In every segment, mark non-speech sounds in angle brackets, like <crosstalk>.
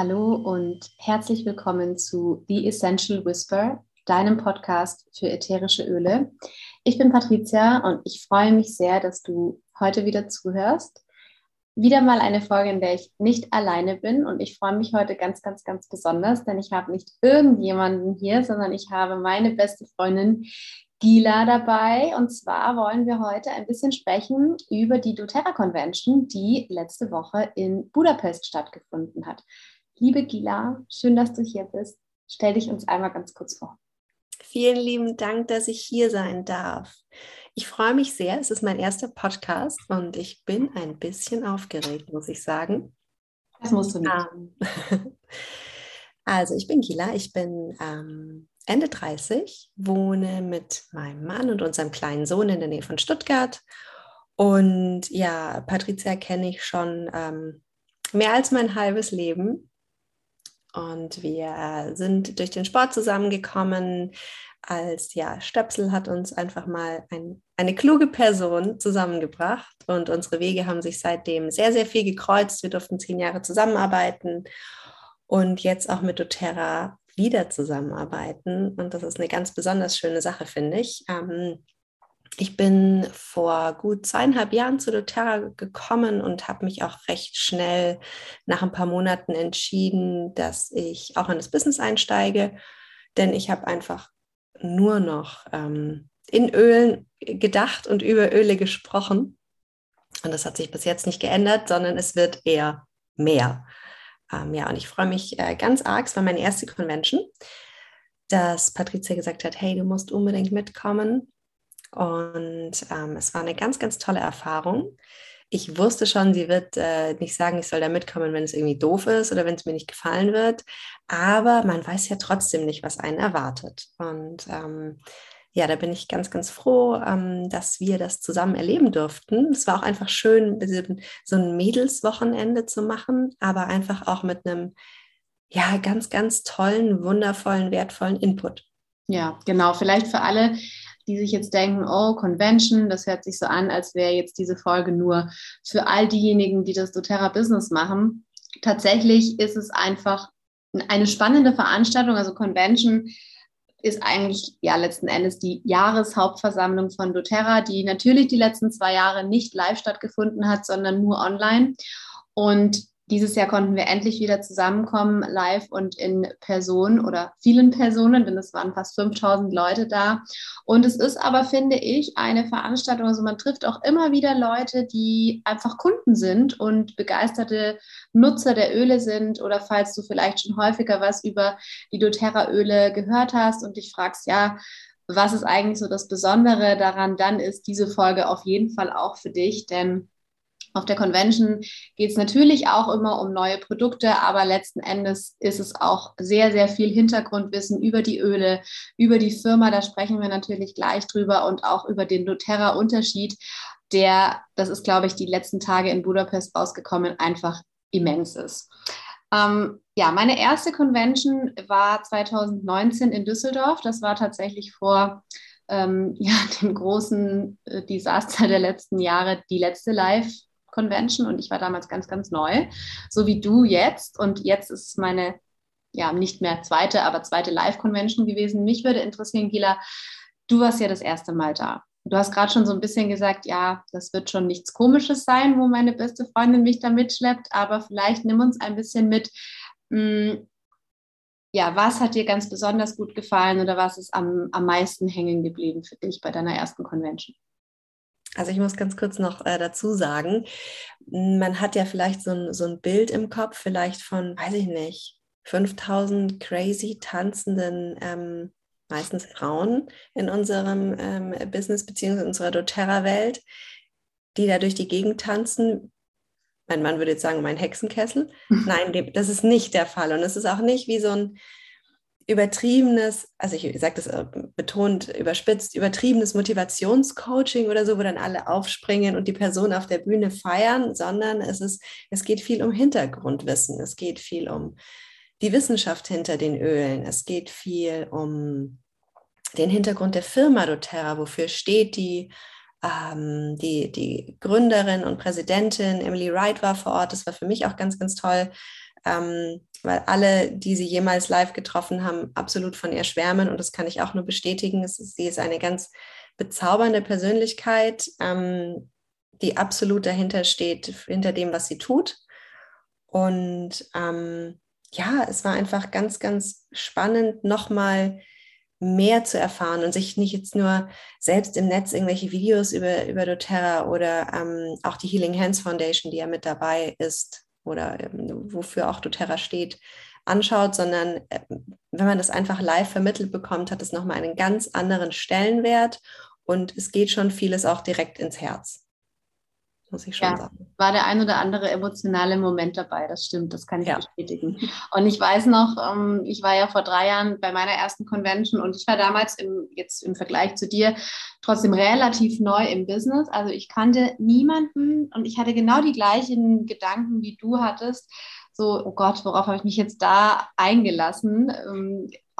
Hallo und herzlich willkommen zu The Essential Whisper, deinem Podcast für ätherische Öle. Ich bin Patricia und ich freue mich sehr, dass du heute wieder zuhörst. Wieder mal eine Folge, in der ich nicht alleine bin und ich freue mich heute ganz, ganz, ganz besonders, denn ich habe nicht irgendjemanden hier, sondern ich habe meine beste Freundin Gila dabei. Und zwar wollen wir heute ein bisschen sprechen über die doTERRA Convention, die letzte Woche in Budapest stattgefunden hat. Liebe Gila, schön, dass du hier bist. Stell dich uns einmal ganz kurz vor. Vielen lieben Dank, dass ich hier sein darf. Ich freue mich sehr. Es ist mein erster Podcast und ich bin ein bisschen aufgeregt, muss ich sagen. Das musst du nicht. Ähm, <laughs> also, ich bin Gila. Ich bin ähm, Ende 30, wohne mit meinem Mann und unserem kleinen Sohn in der Nähe von Stuttgart. Und ja, Patricia kenne ich schon ähm, mehr als mein halbes Leben. Und wir sind durch den Sport zusammengekommen. Als ja, Stöpsel hat uns einfach mal ein, eine kluge Person zusammengebracht und unsere Wege haben sich seitdem sehr, sehr viel gekreuzt. Wir durften zehn Jahre zusammenarbeiten und jetzt auch mit doTERRA wieder zusammenarbeiten. Und das ist eine ganz besonders schöne Sache, finde ich. Ähm, ich bin vor gut zweieinhalb Jahren zu doTERRA gekommen und habe mich auch recht schnell nach ein paar Monaten entschieden, dass ich auch in das Business einsteige, denn ich habe einfach nur noch ähm, in Ölen gedacht und über Öle gesprochen. Und das hat sich bis jetzt nicht geändert, sondern es wird eher mehr. Ähm, ja, und ich freue mich äh, ganz arg. Es war meine erste Convention, dass Patricia gesagt hat, hey, du musst unbedingt mitkommen. Und ähm, es war eine ganz, ganz tolle Erfahrung. Ich wusste schon, sie wird äh, nicht sagen, ich soll da mitkommen, wenn es irgendwie doof ist oder wenn es mir nicht gefallen wird. Aber man weiß ja trotzdem nicht, was einen erwartet. Und ähm, ja, da bin ich ganz, ganz froh, ähm, dass wir das zusammen erleben durften. Es war auch einfach schön, so ein Mädelswochenende zu machen, aber einfach auch mit einem, ja, ganz, ganz tollen, wundervollen, wertvollen Input. Ja, genau. Vielleicht für alle, die sich jetzt denken, oh, Convention, das hört sich so an, als wäre jetzt diese Folge nur für all diejenigen, die das doTERRA Business machen. Tatsächlich ist es einfach eine spannende Veranstaltung, also Convention ist eigentlich ja letzten Endes die Jahreshauptversammlung von doTERRA, die natürlich die letzten zwei Jahre nicht live stattgefunden hat, sondern nur online. Und dieses Jahr konnten wir endlich wieder zusammenkommen, live und in Person oder vielen Personen, denn es waren fast 5000 Leute da. Und es ist aber, finde ich, eine Veranstaltung, also man trifft auch immer wieder Leute, die einfach Kunden sind und begeisterte Nutzer der Öle sind oder falls du vielleicht schon häufiger was über die doTERRA-Öle gehört hast und dich fragst, ja, was ist eigentlich so das Besondere daran, dann ist diese Folge auf jeden Fall auch für dich, denn auf der Convention geht es natürlich auch immer um neue Produkte, aber letzten Endes ist es auch sehr, sehr viel Hintergrundwissen über die Öle, über die Firma. Da sprechen wir natürlich gleich drüber und auch über den doTERRA-Unterschied, der, das ist, glaube ich, die letzten Tage in Budapest rausgekommen, einfach immens ist. Ähm, ja, meine erste Convention war 2019 in Düsseldorf. Das war tatsächlich vor ähm, <laughs> ja, dem großen äh, Desaster der letzten Jahre die letzte Live Convention und ich war damals ganz, ganz neu, so wie du jetzt. Und jetzt ist es meine, ja, nicht mehr zweite, aber zweite Live-Convention gewesen. Mich würde interessieren, Gila, du warst ja das erste Mal da. Du hast gerade schon so ein bisschen gesagt, ja, das wird schon nichts Komisches sein, wo meine beste Freundin mich da mitschleppt, aber vielleicht nimm uns ein bisschen mit. Mh, hm, ja, was hat dir ganz besonders gut gefallen oder was ist am, am meisten hängen geblieben für dich bei deiner ersten Convention? Also ich muss ganz kurz noch äh, dazu sagen, man hat ja vielleicht so ein, so ein Bild im Kopf, vielleicht von, weiß ich nicht, 5000 crazy tanzenden, ähm, meistens Frauen in unserem ähm, Business beziehungsweise unserer doTERRA-Welt, die da durch die Gegend tanzen. Mein Mann würde jetzt sagen, mein Hexenkessel. <laughs> Nein, das ist nicht der Fall. Und es ist auch nicht wie so ein übertriebenes, also ich sage das äh, betont, überspitzt, übertriebenes Motivationscoaching oder so, wo dann alle aufspringen und die Person auf der Bühne feiern, sondern es ist, es geht viel um Hintergrundwissen, es geht viel um die Wissenschaft hinter den Ölen, es geht viel um den Hintergrund der Firma doTERRA, wofür steht die, ähm, die, die Gründerin und Präsidentin Emily Wright war vor Ort, das war für mich auch ganz, ganz toll, ähm, weil alle, die sie jemals live getroffen haben, absolut von ihr schwärmen und das kann ich auch nur bestätigen. Ist, sie ist eine ganz bezaubernde Persönlichkeit, ähm, die absolut dahinter steht, hinter dem, was sie tut. Und ähm, ja, es war einfach ganz, ganz spannend, nochmal mehr zu erfahren und sich nicht jetzt nur selbst im Netz irgendwelche Videos über, über doTERRA oder ähm, auch die Healing Hands Foundation, die ja mit dabei ist oder ähm, wofür auch doTERRA steht, anschaut, sondern äh, wenn man das einfach live vermittelt bekommt, hat es nochmal einen ganz anderen Stellenwert und es geht schon vieles auch direkt ins Herz muss ich schon ja, sagen. War der ein oder andere emotionale Moment dabei, das stimmt, das kann ich ja. bestätigen. Und ich weiß noch, ähm, ich war ja vor drei Jahren bei meiner ersten Convention und ich war damals im, jetzt im Vergleich zu dir trotzdem relativ neu im Business. Also ich kannte niemanden und ich hatte genau die gleichen Gedanken, wie du hattest. So, oh Gott, worauf habe ich mich jetzt da eingelassen?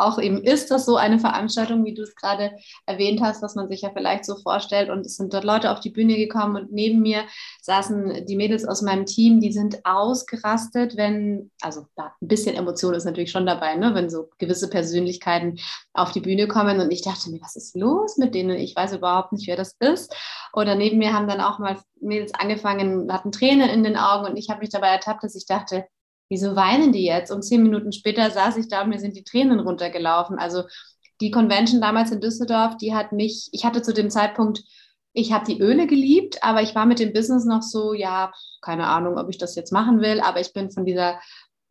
Auch eben ist das so eine Veranstaltung, wie du es gerade erwähnt hast, was man sich ja vielleicht so vorstellt. Und es sind dort Leute auf die Bühne gekommen und neben mir saßen die Mädels aus meinem Team, die sind ausgerastet, wenn, also da, ein bisschen Emotion ist natürlich schon dabei, ne, wenn so gewisse Persönlichkeiten auf die Bühne kommen. Und ich dachte mir, was ist los mit denen? Ich weiß überhaupt nicht, wer das ist. Oder neben mir haben dann auch mal Mädels angefangen, hatten Tränen in den Augen und ich habe mich dabei ertappt, dass ich dachte, wieso weinen die jetzt? Und zehn Minuten später saß ich da und mir sind die Tränen runtergelaufen. Also die Convention damals in Düsseldorf, die hat mich, ich hatte zu dem Zeitpunkt, ich habe die Öle geliebt, aber ich war mit dem Business noch so, ja, keine Ahnung, ob ich das jetzt machen will, aber ich bin von dieser,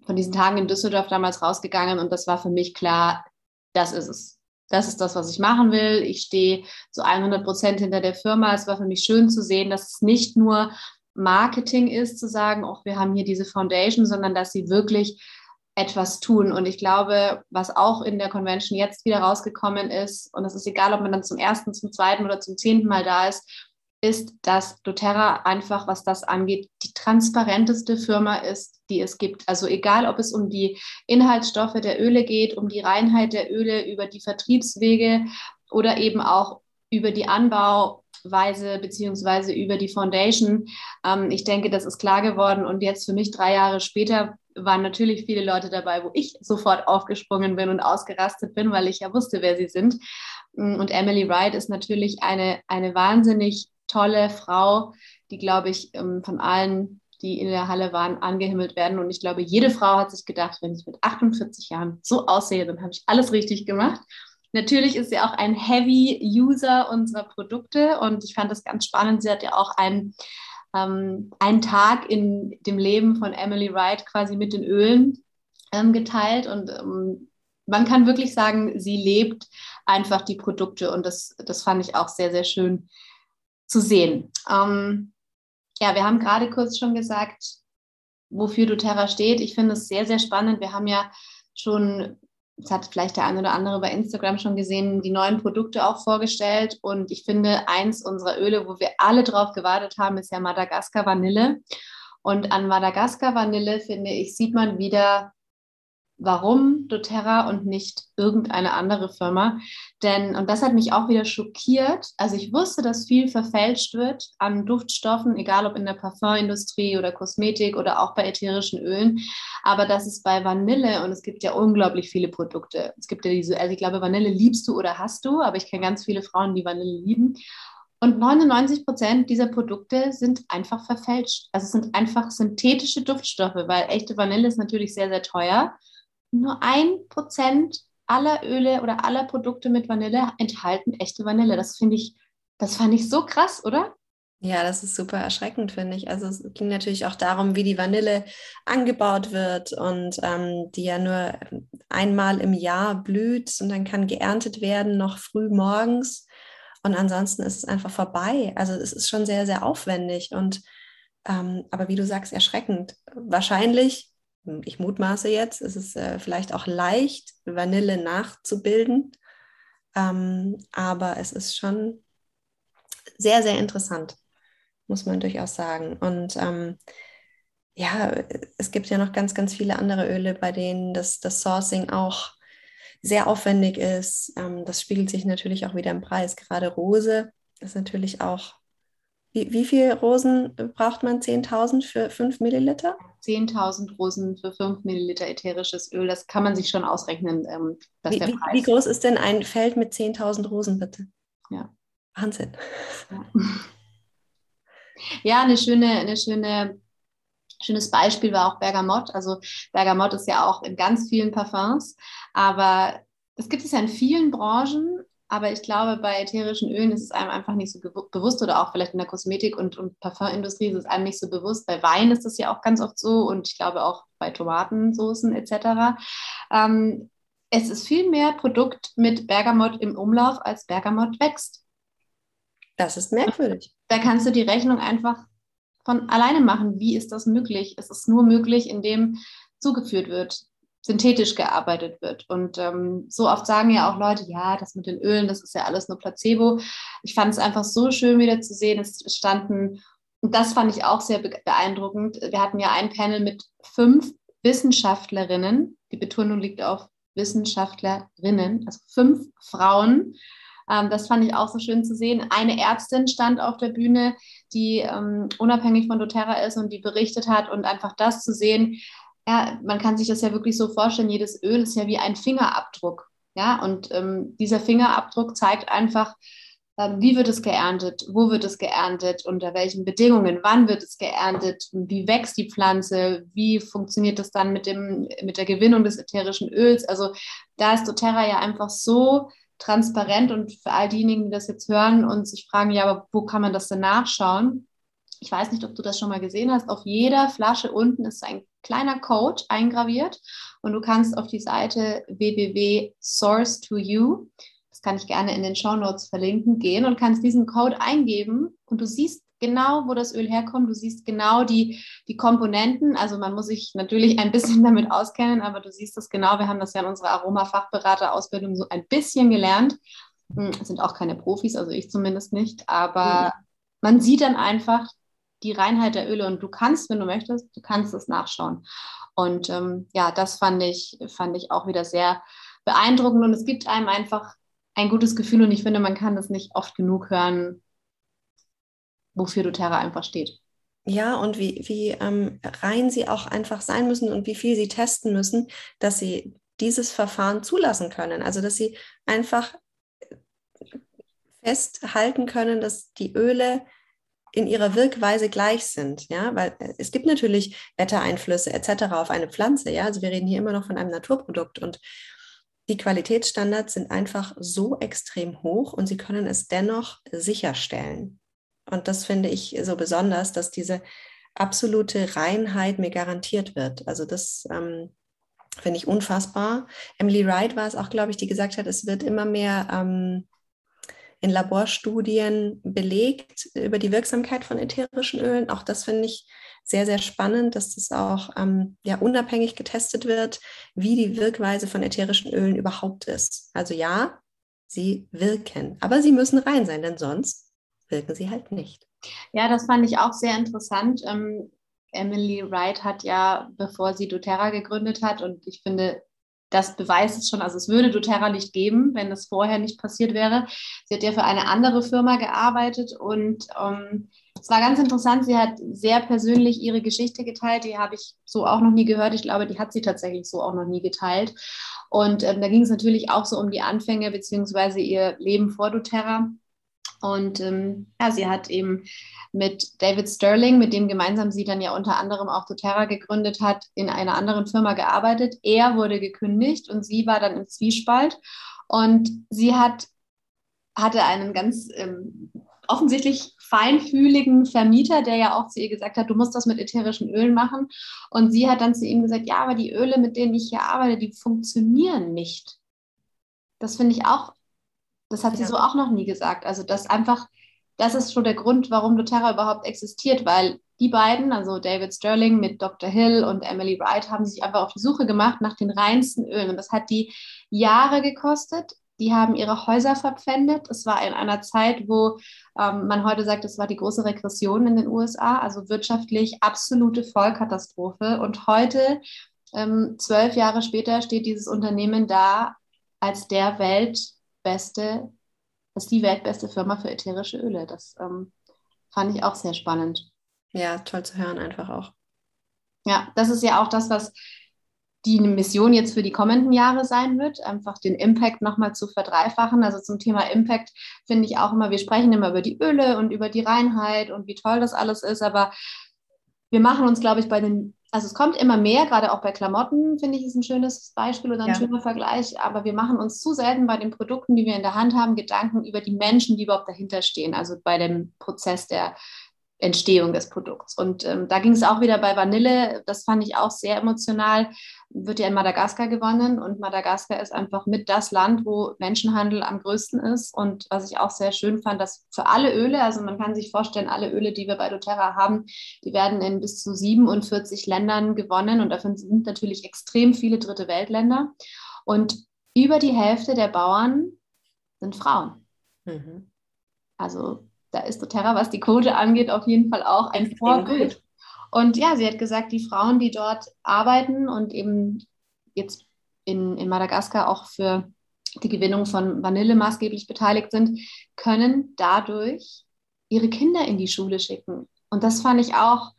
von diesen Tagen in Düsseldorf damals rausgegangen und das war für mich klar, das ist es. Das ist das, was ich machen will. Ich stehe zu 100 Prozent hinter der Firma. Es war für mich schön zu sehen, dass es nicht nur Marketing ist, zu sagen, auch wir haben hier diese Foundation, sondern dass sie wirklich etwas tun. Und ich glaube, was auch in der Convention jetzt wieder rausgekommen ist, und es ist egal, ob man dann zum ersten, zum zweiten oder zum zehnten Mal da ist, ist, dass doTERRA einfach, was das angeht, die transparenteste Firma ist, die es gibt. Also egal, ob es um die Inhaltsstoffe der Öle geht, um die Reinheit der Öle, über die Vertriebswege oder eben auch über die Anbau Weise beziehungsweise über die Foundation. Ähm, ich denke, das ist klar geworden. Und jetzt für mich drei Jahre später waren natürlich viele Leute dabei, wo ich sofort aufgesprungen bin und ausgerastet bin, weil ich ja wusste, wer sie sind. Mm, und Emily Wright ist natürlich eine, eine wahnsinnig tolle Frau, die, glaube ich, ähm, von allen, die in der Halle waren, angehimmelt werden. Und ich glaube, jede Frau hat sich gedacht, wenn ich mit 48 Jahren so aussehe, dann habe ich alles richtig gemacht. Natürlich ist sie auch ein Heavy-User unserer Produkte und ich fand das ganz spannend. Sie hat ja auch einen, ähm, einen Tag in dem Leben von Emily Wright quasi mit den Ölen ähm, geteilt und ähm, man kann wirklich sagen, sie lebt einfach die Produkte und das, das fand ich auch sehr, sehr schön zu sehen. Ähm, ja, wir haben gerade kurz schon gesagt, wofür doTERRA steht. Ich finde es sehr, sehr spannend. Wir haben ja schon das hat vielleicht der eine oder andere bei Instagram schon gesehen, die neuen Produkte auch vorgestellt. Und ich finde, eins unserer Öle, wo wir alle drauf gewartet haben, ist ja Madagaskar Vanille. Und an Madagaskar Vanille, finde ich, sieht man wieder, warum doTERRA und nicht irgendeine andere Firma. Denn, und das hat mich auch wieder schockiert, also ich wusste, dass viel verfälscht wird an Duftstoffen, egal ob in der Parfümindustrie oder Kosmetik oder auch bei ätherischen Ölen, aber das ist bei Vanille und es gibt ja unglaublich viele Produkte. Es gibt ja diese, also ich glaube, Vanille liebst du oder hast du, aber ich kenne ganz viele Frauen, die Vanille lieben. Und 99 Prozent dieser Produkte sind einfach verfälscht. Also es sind einfach synthetische Duftstoffe, weil echte Vanille ist natürlich sehr, sehr teuer nur ein Prozent aller Öle oder aller Produkte mit Vanille enthalten echte Vanille. Das finde ich, das fand ich so krass, oder? Ja, das ist super erschreckend, finde ich. Also es ging natürlich auch darum, wie die Vanille angebaut wird und ähm, die ja nur einmal im Jahr blüht und dann kann geerntet werden, noch früh morgens. Und ansonsten ist es einfach vorbei. Also es ist schon sehr, sehr aufwendig und ähm, aber wie du sagst, erschreckend. Wahrscheinlich ich mutmaße jetzt, ist es äh, vielleicht auch leicht, Vanille nachzubilden, ähm, aber es ist schon sehr, sehr interessant, muss man durchaus sagen. Und ähm, ja, es gibt ja noch ganz, ganz viele andere Öle, bei denen das, das Sourcing auch sehr aufwendig ist. Ähm, das spiegelt sich natürlich auch wieder im Preis. Gerade Rose ist natürlich auch Wie, wie viel Rosen braucht man? 10.000 für 5 Milliliter? 10.000 Rosen für 5 Milliliter ätherisches Öl. Das kann man sich schon ausrechnen. Ähm, wie, wie, wie, groß ist denn ein Feld mit 10.000 Rosen, bitte? Ja. Wahnsinn. Ja, ja eine schöne, eine schöne Schönes Beispiel war auch Bergamott. Also Bergamott ist ja auch in ganz vielen Parfums, aber es gibt es ja in vielen Branchen, aber ich glaube, bei ätherischen Ölen ist es einem einfach nicht so bewusst oder auch vielleicht in der Kosmetik- und, und Parfümindustrie ist es einem nicht so bewusst. Bei Wein ist das ja auch ganz oft so und ich glaube auch bei Tomatensoßen etc. Ähm, es ist viel mehr Produkt mit Bergamott im Umlauf, als Bergamott wächst. Das ist merkwürdig. Da kannst du die Rechnung einfach von alleine machen. Wie ist das möglich? Es ist nur möglich, indem zugeführt wird, synthetisch gearbeitet wird. Und ähm, so oft sagen ja auch Leute, ja, das mit den Ölen, das ist ja alles nur Placebo. Ich fand es einfach so schön wieder zu sehen. Es standen, und das fand ich auch sehr beeindruckend. Wir hatten ja ein Panel mit fünf Wissenschaftlerinnen. Die Betonung liegt auf Wissenschaftlerinnen, also fünf Frauen ähm, das fand ich auch so schön zu sehen. Eine Ärztin stand auf der Bühne, die ähm, unabhängig von doTERRA ist und die berichtet hat und einfach das zu sehen, ja, man kann sich das ja wirklich so vorstellen, jedes Öl ist ja wie ein Fingerabdruck. Ja, und ähm, dieser Fingerabdruck zeigt einfach, ähm, wie wird es geerntet, wo wird es geerntet, unter welchen Bedingungen, wann wird es geerntet, wie wächst die Pflanze, wie funktioniert das dann mit, dem, mit der Gewinnung des ätherischen Öls. Also da ist doTERRA ja einfach so transparent und für all diejenigen, die das jetzt hören und sich fragen, ja, aber wo kann man das denn nachschauen? Ich weiß nicht, ob du das schon mal gesehen hast. Auf jeder Flasche unten ist ein kleiner Code eingraviert und du kannst auf die Seite www.source2you, das kann ich gerne in den Show Notes verlinken, gehen und kannst diesen Code eingeben und du siehst genau, wo das Öl herkommt. Du siehst genau die, die Komponenten. Also man muss sich natürlich ein bisschen <laughs> damit auskennen, aber du siehst das genau. Wir haben das ja in unserer Aromafachberater-Ausbildung so ein bisschen gelernt. Hm, sind auch keine Profis, also ich zumindest nicht. Aber man sieht dann einfach die Reinheit der Öle und du kannst, wenn du möchtest, du kannst es nachschauen. Und ähm, ja, das fand ich, fand ich auch wieder sehr beeindruckend und es gibt einem einfach ein gutes Gefühl und ich finde, man kann das nicht oft genug hören, wofür doTERRA einfach steht. Ja, und wie, wie ähm, rein sie auch einfach sein müssen und wie viel sie testen müssen, dass sie dieses Verfahren zulassen können. Also, dass sie einfach festhalten können, dass die Öle in ihrer Wirkweise gleich sind, ja, weil äh, es gibt natürlich Wettereinflüsse etc. auf eine Pflanze, ja, also wir reden hier immer noch von einem Naturprodukt und die Qualitätsstandards sind einfach so extrem hoch und sie können es dennoch sicherstellen. Und das finde ich so besonders, dass diese absolute Reinheit mir garantiert wird. Also das ähm, finde ich unfassbar. Emily Wright war es auch, glaube ich, die gesagt hat, es wird immer mehr ähm, in Laborstudien belegt über die Wirksamkeit von ätherischen Ölen. Auch das finde ich sehr, sehr spannend, dass das auch ähm, ja, unabhängig getestet wird, wie die Wirkweise von ätherischen Ölen überhaupt ist. Also ja, sie wirken, aber sie müssen rein sein, denn sonst wirken sie halt nicht. Ja, das fand ich auch sehr interessant. Ähm, Emily Wright hat ja, bevor sie doTERRA gegründet hat, und ich finde, das beweist es schon, also es würde doTERRA nicht geben, wenn das vorher nicht passiert wäre. Sie hat ja für eine andere Firma gearbeitet und ähm, es war ganz interessant. Sie hat sehr persönlich ihre Geschichte geteilt. Die habe ich so auch noch nie gehört. Ich glaube, die hat sie tatsächlich so auch noch nie geteilt. Und ähm, da ging es natürlich auch so um die Anfänge beziehungsweise ihr Leben vor doTERRA. Und ähm, ja, sie hat eben mit David Sterling, mit dem gemeinsam sie dann ja unter anderem auch doTERRA gegründet hat, in einer anderen Firma gearbeitet. Er wurde gekündigt und sie war dann im Zwiespalt. Und sie hat, hatte einen ganz ähm, offensichtlich feinfühligen Vermieter, der ja auch zu ihr gesagt hat, du musst das mit ätherischen Ölen machen. Und sie hat dann zu ihm gesagt, ja, aber die Öle, mit denen ich hier arbeite, die funktionieren nicht. Das finde ich auch das hat sie so auch noch nie gesagt. Also das einfach, das ist schon der Grund, warum doTERRA überhaupt existiert, weil die beiden, also David Sterling mit Dr. Hill und Emily Wright, haben sich einfach auf die Suche gemacht nach den reinsten Ölen. Und das hat die Jahre gekostet. Die haben ihre Häuser verpfändet. Es war in einer Zeit, wo ähm, man heute sagt, es war die große Regression in den USA, also wirtschaftlich absolute Vollkatastrophe. Und heute, ähm, zwölf Jahre später, steht dieses Unternehmen da als der Welt beste, das ist die weltbeste Firma für ätherische Öle. Das ähm, fand ich auch sehr spannend. Ja, toll zu hören einfach auch. Ja, das ist ja auch das, was die Mission jetzt für die kommenden Jahre sein wird, einfach den Impact nochmal zu verdreifachen. Also zum Thema Impact finde ich auch immer, wir sprechen immer über die Öle und über die Reinheit und wie toll das alles ist, aber wir machen uns, glaube ich, bei den, also es kommt immer mehr, gerade auch bei Klamotten, finde ich, ist ein schönes Beispiel oder ein ja. schöner Vergleich, aber wir machen uns zu selten bei den Produkten, die wir in der Hand haben, Gedanken über die Menschen, die überhaupt dahinter stehen, also bei dem Prozess der Entstehung des Produkts. Und ähm, da ging es auch wieder bei Vanille, das fand ich auch sehr emotional, wird ja in Madagaskar gewonnen und Madagaskar ist einfach mit das Land, wo Menschenhandel am größten ist. Und was ich auch sehr schön fand, dass für alle Öle, also man kann sich vorstellen, alle Öle, die wir bei doTERRA haben, die werden in bis zu 47 Ländern gewonnen und davon sind natürlich extrem viele dritte Weltländer. Und über die Hälfte der Bauern sind Frauen. Mhm. Also da ist doTERRA, was die Quote angeht, auf jeden Fall auch ein Vorbild. Und ja, sie hat gesagt, die Frauen, die dort arbeiten und eben jetzt in, in Madagaskar auch für die Gewinnung von Vanille maßgeblich beteiligt sind, können dadurch ihre Kinder in die Schule schicken. Und das fand ich auch,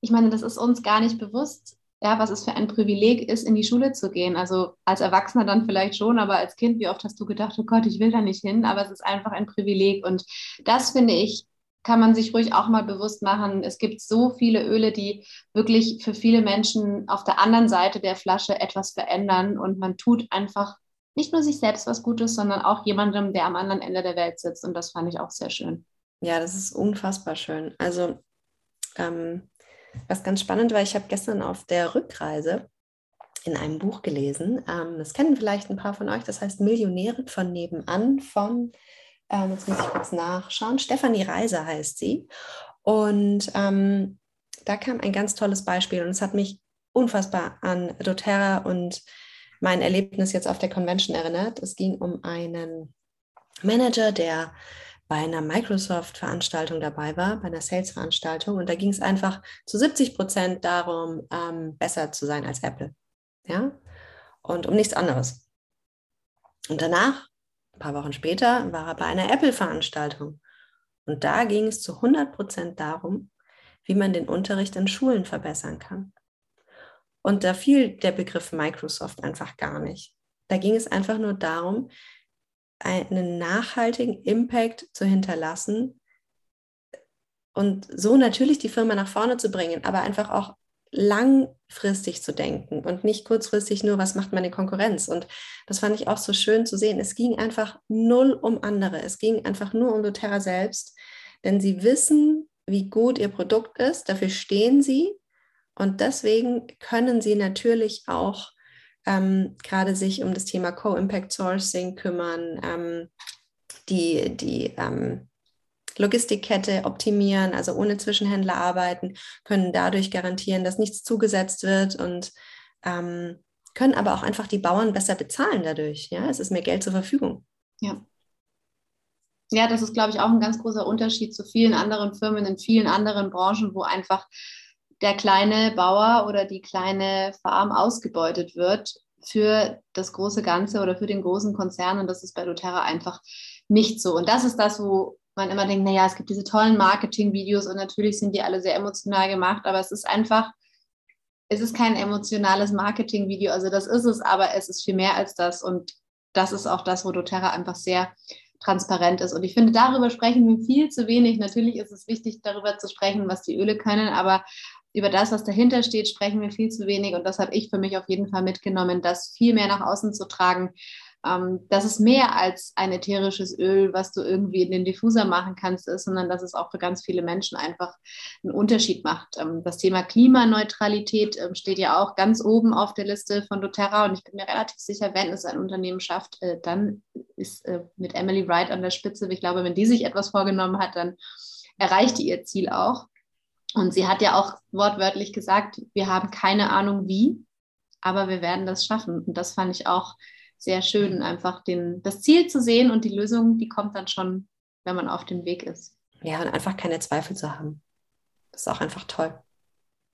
ich meine, das ist uns gar nicht bewusst, ja, was es für ein Privileg ist, in die Schule zu gehen. Also als Erwachsener dann vielleicht schon, aber als Kind, wie oft hast du gedacht, oh Gott, ich will da nicht hin, aber es ist einfach ein Privileg. Und das finde ich, kann man sich ruhig auch mal bewusst machen. Es gibt so viele Öle, die wirklich für viele Menschen auf der anderen Seite der Flasche etwas verändern und man tut einfach nicht nur sich selbst was Gutes, sondern auch jemandem, der am anderen Ende der Welt sitzt. Und das fand ich auch sehr schön. Ja, das ist unfassbar schön. Also ähm, was ganz spannend war, ich habe gestern auf der Rückreise in einem Buch gelesen. Ähm, das kennen vielleicht ein paar von euch. Das heißt Millionäre von nebenan von, ähm, jetzt muss ich kurz nachschauen, Stefanie Reiser heißt sie. Und ähm, da kam ein ganz tolles Beispiel und es hat mich unfassbar an doTERRA und mein Erlebnis jetzt auf der Convention erinnert. Es ging um einen Manager, der bei einer Microsoft-Veranstaltung dabei war, bei einer Sales-Veranstaltung. Und da ging es einfach zu 70 Prozent darum, ähm, besser zu sein als Apple. Ja? Und um nichts anderes. Und danach, ein paar Wochen später, war er bei einer Apple-Veranstaltung. Und da ging es zu 100 Prozent darum, wie man den Unterricht in Schulen verbessern kann. Und da fiel der Begriff Microsoft einfach gar nicht. Da ging es einfach nur darum, einen nachhaltigen Impact zu hinterlassen und so natürlich die Firma nach vorne zu bringen, aber einfach auch langfristig zu denken und nicht kurzfristig nur, was macht meine Konkurrenz. Und das fand ich auch so schön zu sehen. Es ging einfach null um andere. Es ging einfach nur um doTERRA selbst, denn sie wissen, wie gut ihr Produkt ist. Dafür stehen sie. Und deswegen können sie natürlich auch ähm, gerade sich um das Thema Co-Impact Sourcing kümmern, ähm, die, die ähm, Logistikkette optimieren, also ohne Zwischenhändler arbeiten, können dadurch garantieren, dass nichts zugesetzt wird und ähm, können aber auch einfach die Bauern besser bezahlen dadurch. Ja, es ist mehr Geld zur Verfügung. Ja. Ja, das ist, glaube ich, auch ein ganz großer Unterschied zu vielen anderen Firmen in vielen anderen Branchen, wo einfach der kleine Bauer oder die kleine Farm ausgebeutet wird für das große Ganze oder für den großen Konzern. Und das ist bei doTERRA einfach nicht so. Und das ist das, wo man immer denkt, naja, es gibt diese tollen Marketing-Videos und natürlich sind die alle sehr emotional gemacht, aber es ist einfach, es ist kein emotionales Marketing-Video. Also das ist es, aber es ist viel mehr als das. Und das ist auch das, wo doTERRA einfach sehr transparent ist. Und ich finde, darüber sprechen wir viel zu wenig. Natürlich ist es wichtig, darüber zu sprechen, was die Öle können, aber über das, was dahinter steht, sprechen wir viel zu wenig. Und das habe ich für mich auf jeden Fall mitgenommen, das viel mehr nach außen zu tragen. Ähm, dass es mehr als ein ätherisches Öl, was du irgendwie in den Diffuser machen kannst, ist, sondern dass es auch für ganz viele Menschen einfach einen Unterschied macht. Ähm, das Thema Klimaneutralität ähm, steht ja auch ganz oben auf der Liste von doTERRA. Und ich bin mir relativ sicher, wenn es ein Unternehmen schafft, äh, dann ist äh, mit Emily Wright an der Spitze. Ich glaube, wenn die sich etwas vorgenommen hat, dann erreicht die ihr Ziel auch. Und sie hat ja auch wortwörtlich gesagt, wir haben keine Ahnung wie, aber wir werden das schaffen. Und das fand ich auch sehr schön, einfach den, das Ziel zu sehen und die Lösung, die kommt dann schon, wenn man auf dem Weg ist. Ja, und einfach keine Zweifel zu haben. Das ist auch einfach toll.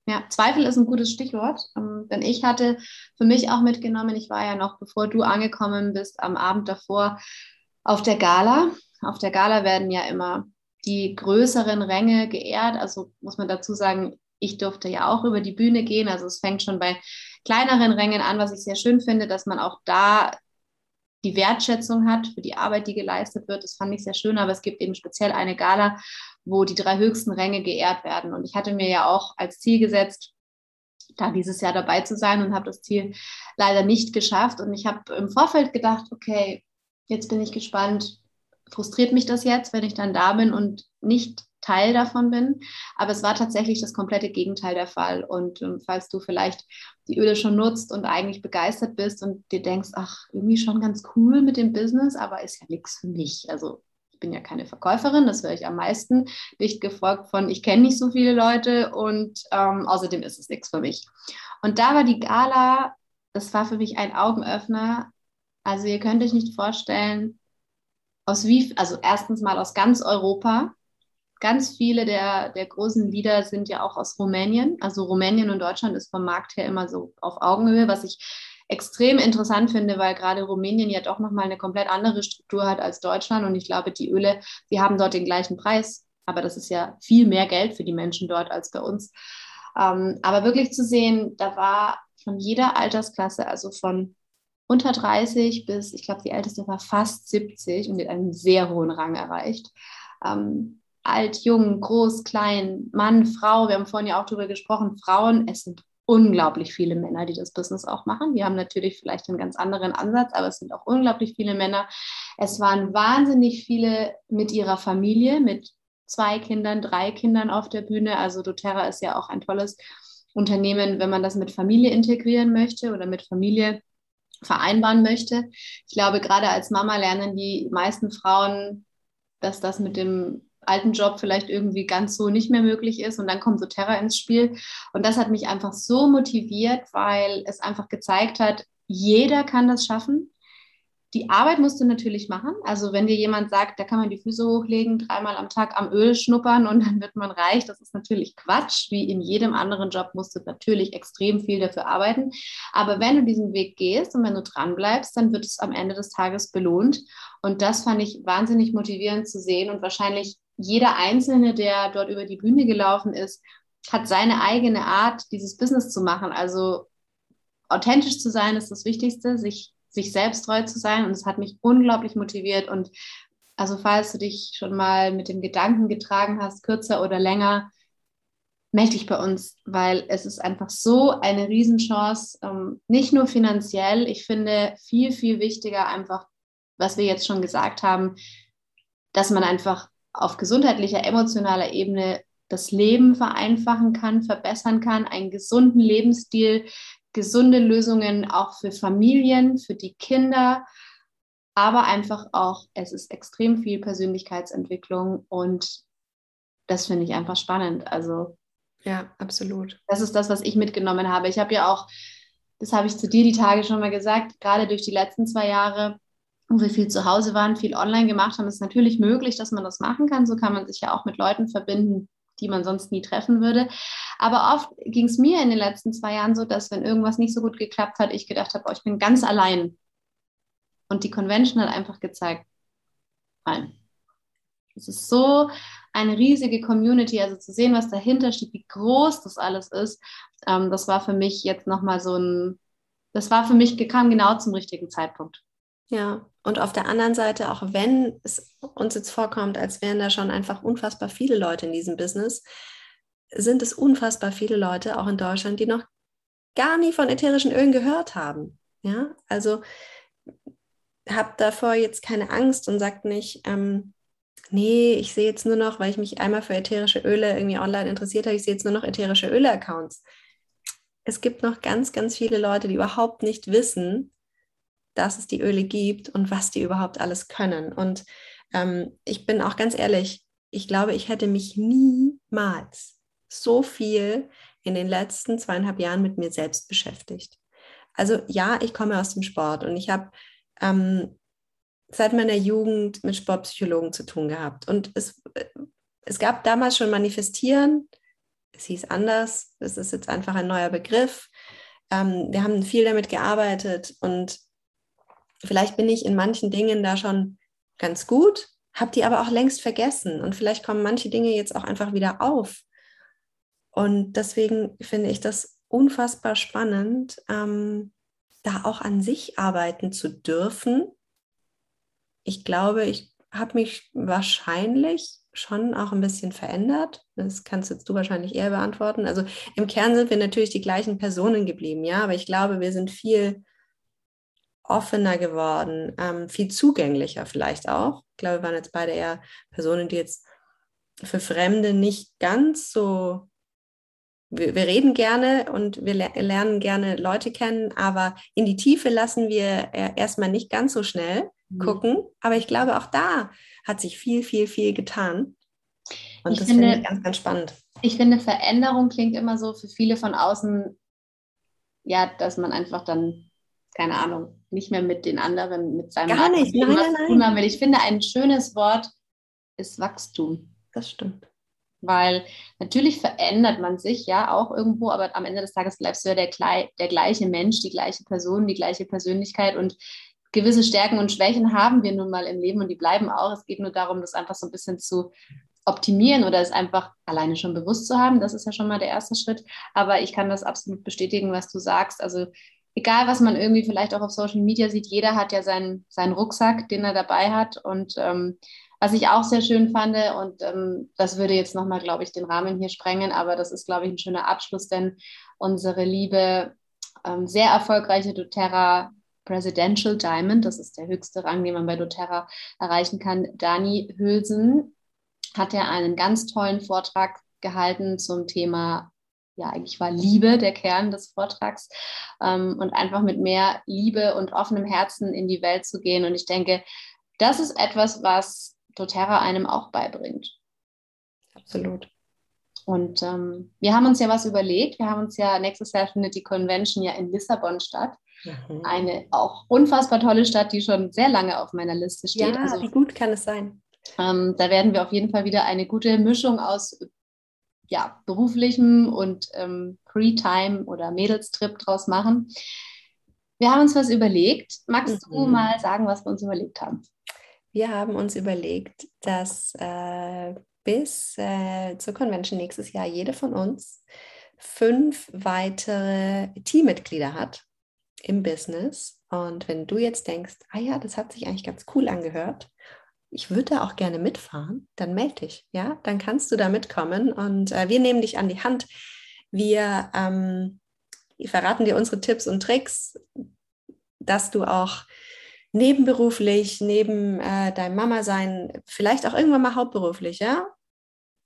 Ja, Zweifel ist ein gutes Stichwort. Ähm, denn ich hatte für mich auch mitgenommen, ich war ja noch, bevor du angekommen bist, am Abend davor auf der Gala. Auf der Gala werden ja immer die größeren Ränge geehrt. Also muss man dazu sagen, ich durfte ja auch über die Bühne gehen. Also es fängt schon bei kleineren Rängen an, was ich sehr schön finde, dass man auch da die Wertschätzung hat für die Arbeit, die geleistet wird. Das fand ich sehr schön, aber es gibt eben speziell eine Gala, wo die drei höchsten Ränge geehrt werden. Und ich hatte mir ja auch als Ziel gesetzt, da dieses Jahr dabei zu sein und habe das Ziel leider nicht geschafft. Und ich habe im Vorfeld gedacht, okay, jetzt bin ich gespannt, frustriert mich das jetzt, wenn ich dann da bin und nicht Teil davon bin. Aber es war tatsächlich das komplette Gegenteil der Fall. Und ähm, falls du vielleicht die Öle schon nutzt und eigentlich begeistert bist und dir denkst, ach, irgendwie schon ganz cool mit dem Business, aber ist ja nichts für mich. Also ich bin ja keine Verkäuferin, das höre ich am meisten, dicht gefolgt von, ich kenne nicht so viele Leute und ähm, außerdem ist es nichts für mich. Und da war die Gala, das war für mich ein Augenöffner. Also ihr könnt euch nicht vorstellen, aus wie, also erstens mal aus ganz Europa, ganz viele der, der großen Lieder sind ja auch aus Rumänien. Also Rumänien und Deutschland ist vom Markt her immer so auf Augenhöhe, was ich extrem interessant finde, weil gerade Rumänien ja doch nochmal eine komplett andere Struktur hat als Deutschland. Und ich glaube, die Öle, die haben dort den gleichen Preis. Aber das ist ja viel mehr Geld für die Menschen dort als bei uns. Ähm, aber wirklich zu sehen, da war von jeder Altersklasse, also von unter 30 bis, ich glaube, die älteste war fast 70 und hat einen sehr hohen Rang erreicht. Ähm, alt, jung, groß, klein, Mann, Frau, wir haben vorhin ja auch darüber gesprochen, Frauen, es sind unglaublich viele Männer, die das Business auch machen. Die haben natürlich vielleicht einen ganz anderen Ansatz, aber es sind auch unglaublich viele Männer. Es waren wahnsinnig viele mit ihrer Familie, mit zwei Kindern, drei Kindern auf der Bühne. Also doTERRA ist ja auch ein tolles Unternehmen, wenn man das mit Familie integrieren möchte oder mit Familie vereinbaren möchte. Ich glaube, gerade als Mama lernen die meisten Frauen, dass das mit dem alten Job vielleicht irgendwie ganz so nicht mehr möglich ist. Und dann kommt so Terra ins Spiel. Und das hat mich einfach so motiviert, weil es einfach gezeigt hat, jeder kann das schaffen. Die Arbeit musst du natürlich machen. Also wenn dir jemand sagt, da kann man die Füße hochlegen, dreimal am Tag am Öl schnuppern und <laughs> dann wird man reich, das ist natürlich Quatsch. Wie in jedem anderen Job musst du natürlich extrem viel dafür arbeiten. Aber wenn du diesen Weg gehst und wenn du dran bleibst, dann wird es am Ende des Tages belohnt. Und das fand ich wahnsinnig motivierend zu sehen und wahrscheinlich jeder Einzelne, der dort über die Bühne gelaufen ist, hat seine eigene Art, dieses Business zu machen. Also authentisch zu sein ist das Wichtigste, sich, sich selbst treu zu sein. Und es hat mich unglaublich motiviert. Und also falls du dich schon mal mit dem Gedanken getragen hast, kürzer oder länger, melde dich bei uns, weil es ist einfach so eine Riesenchance, ähm, nicht nur finanziell, ich finde viel, viel wichtiger einfach, was wir jetzt schon gesagt haben, dass man einfach auf gesundheitlicher, emotionaler Ebene das Leben vereinfachen kann, verbessern kann, einen gesunden Lebensstil, gesunde Lösungen auch für Familien, für die Kinder, aber einfach auch, es ist extrem viel Persönlichkeitsentwicklung und das finde ich einfach spannend. Also ja, absolut. Das ist das, was ich mitgenommen habe. Ich habe ja auch, das habe ich zu dir die Tage schon mal gesagt, gerade durch die letzten zwei Jahre wo wir viel zu Hause waren, viel online gemacht haben, ist natürlich möglich, dass man das machen kann. So kann man sich ja auch mit Leuten verbinden, die man sonst nie treffen würde. Aber oft ging es mir in den letzten zwei Jahren so, dass wenn irgendwas nicht so gut geklappt hat, ich gedacht habe, oh, ich bin ganz allein. Und die Convention hat einfach gezeigt, nein. Es ist so eine riesige Community, also zu sehen, was dahinter steht, wie groß das alles ist, ähm, das war für mich jetzt nochmal so ein, das war für mich, kam genau zum richtigen Zeitpunkt. Ja, und auf der anderen Seite, auch wenn es uns jetzt vorkommt, als wären da schon einfach unfassbar viele Leute in diesem Business, sind es unfassbar viele Leute, auch in Deutschland, die noch gar nie von ätherischen Ölen gehört haben. Ja, also habt davor jetzt keine Angst und sagt nicht, ähm, nee, ich sehe jetzt nur noch, weil ich mich einmal für ätherische Öle irgendwie online interessiert habe, ich sehe jetzt nur noch ätherische Öle-Accounts. Es gibt noch ganz, ganz viele Leute, die überhaupt nicht wissen, dass es die Öle gibt und was die überhaupt alles können. Und ähm, ich bin auch ganz ehrlich, ich glaube, ich hätte mich niemals so viel in den letzten zweieinhalb Jahren mit mir selbst beschäftigt. Also ja, ich komme aus dem Sport und ich habe ähm, seit meiner Jugend mit Sportpsychologen zu tun gehabt. Und es, es gab damals schon Manifestieren, es hieß anders, es ist jetzt einfach ein neuer Begriff. Ähm, wir haben viel damit gearbeitet und Vielleicht bin ich in manchen Dingen da schon ganz gut, habe die aber auch längst vergessen und vielleicht kommen manche Dinge jetzt auch einfach wieder auf. Und deswegen finde ich das unfassbar spannend, ähm, da auch an sich arbeiten zu dürfen. Ich glaube, ich habe mich wahrscheinlich schon auch ein bisschen verändert. Das kannst jetzt du wahrscheinlich eher beantworten. Also im Kern sind wir natürlich die gleichen Personen geblieben, ja, aber ich glaube, wir sind viel offener geworden, ähm, viel zugänglicher vielleicht auch. Ich glaube, wir waren jetzt beide eher Personen, die jetzt für Fremde nicht ganz so wir, wir, reden gerne und wir lernen gerne Leute kennen, aber in die Tiefe lassen wir erstmal nicht ganz so schnell mhm. gucken. Aber ich glaube, auch da hat sich viel, viel, viel getan. Und ich das finde ich ganz, ganz spannend. Ich finde, Veränderung klingt immer so für viele von außen, ja, dass man einfach dann, keine Ahnung, nicht mehr mit den anderen, mit seinem Gar nicht, nein, nein, nein. Ich finde, ein schönes Wort ist Wachstum. Das stimmt. Weil natürlich verändert man sich ja auch irgendwo, aber am Ende des Tages bleibst du ja der, der gleiche Mensch, die gleiche Person, die gleiche Persönlichkeit und gewisse Stärken und Schwächen haben wir nun mal im Leben und die bleiben auch. Es geht nur darum, das einfach so ein bisschen zu optimieren oder es einfach alleine schon bewusst zu haben. Das ist ja schon mal der erste Schritt. Aber ich kann das absolut bestätigen, was du sagst. Also egal, was man irgendwie vielleicht auch auf Social Media sieht, jeder hat ja seinen, seinen Rucksack, den er dabei hat. Und ähm, was ich auch sehr schön fand, und ähm, das würde jetzt nochmal, glaube ich, den Rahmen hier sprengen, aber das ist, glaube ich, ein schöner Abschluss, denn unsere liebe, ähm, sehr erfolgreiche doTERRA Presidential Diamond, das ist der höchste Rang, den man bei doTERRA erreichen kann, Dani Hülsen, hat ja einen ganz tollen Vortrag gehalten zum Thema ja, eigentlich war Liebe der Kern des Vortrags ähm, und einfach mit mehr Liebe und offenem Herzen in die Welt zu gehen. Und ich denke, das ist etwas, was doTERRA einem auch beibringt. Absolut. Und ähm, wir haben uns ja was überlegt. Wir haben uns ja, nächstes Jahr findet die Convention ja in Lissabon statt. Mhm. Eine auch unfassbar tolle Stadt, die schon sehr lange auf meiner Liste steht. Ja, also, wie gut kann es sein? Ähm, da werden wir auf jeden Fall wieder eine gute Mischung aus ja, beruflichem und ähm, Free-Time oder Mädelstrip draus machen. Wir haben uns was überlegt. Magst mhm. du mal sagen, was wir uns überlegt haben? Wir haben uns überlegt, dass äh, bis äh, zur Convention nächstes Jahr jede von uns fünf weitere Teammitglieder hat im Business. Und wenn du jetzt denkst, ah ja, das hat sich eigentlich ganz cool angehört, ich würde da auch gerne mitfahren, dann melde dich, ja, dann kannst du da mitkommen und äh, wir nehmen dich an die Hand. Wir, ähm, verraten dir unsere Tipps und Tricks, dass du auch nebenberuflich, neben äh, deinem Mama sein, vielleicht auch irgendwann mal hauptberuflich, ja?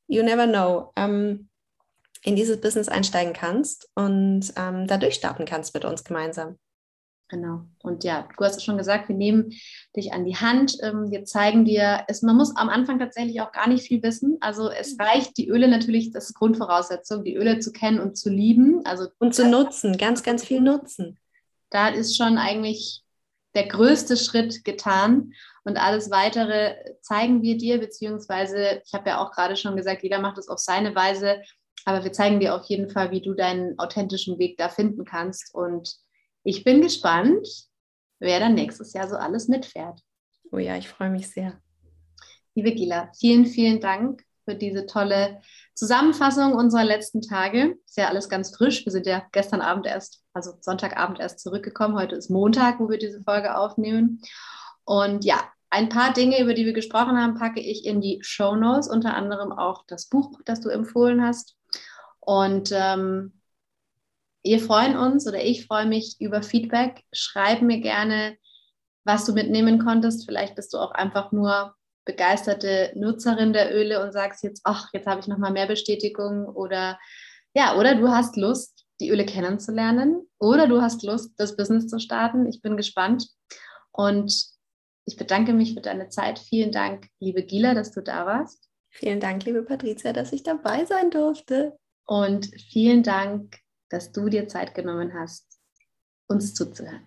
You never know. Ähm, in dieses Business einsteigen kannst und ähm, da durchstarten kannst mit uns gemeinsam. Genau. Und ja, du hast es schon gesagt, wir nehmen dich an die Hand. Ähm, wir zeigen dir, es, man muss am Anfang tatsächlich auch gar nicht viel wissen. Also es mhm. reicht, die Öle natürlich, das ist Grundvoraussetzung, die Öle zu kennen und zu lieben. Also und zu nutzen, ganz, ganz viel nutzen. Da ist schon eigentlich der größte Schritt getan. Und alles weitere zeigen wir dir, beziehungsweise, ich habe ja auch gerade schon gesagt, jeder macht es auf seine Weise, aber wir zeigen dir auf jeden Fall, wie du deinen authentischen Weg da finden kannst. Und ich bin gespannt, wer dann nächstes Jahr so alles mitfährt. Oh ja, ich freue mich sehr. Liebe Gila, vielen, vielen Dank für diese tolle Zusammenfassung unserer letzten Tage. Ist ja alles ganz frisch. Wir sind ja gestern Abend erst, also Sonntagabend erst zurückgekommen. Heute ist Montag, wo wir diese Folge aufnehmen. Und ja, ein paar Dinge, über die wir gesprochen haben, packe ich in die Show Notes, unter anderem auch das Buch, das du empfohlen hast. Und ähm, wir freuen uns oder ich freue mich über Feedback. Schreib mir gerne, was du mitnehmen konntest. Vielleicht bist du auch einfach nur begeisterte Nutzerin der Öle und sagst jetzt, ach, jetzt habe ich noch mal mehr Bestätigung oder ja, oder du hast Lust, die Öle kennenzulernen oder du hast Lust, das Business zu starten. Ich bin gespannt und ich bedanke mich für deine Zeit. Vielen Dank, liebe Gila, dass du da warst. Vielen Dank, liebe Patricia, dass ich dabei sein durfte. Und vielen Dank, dass du dir Zeit genommen hast, uns zuzuhören.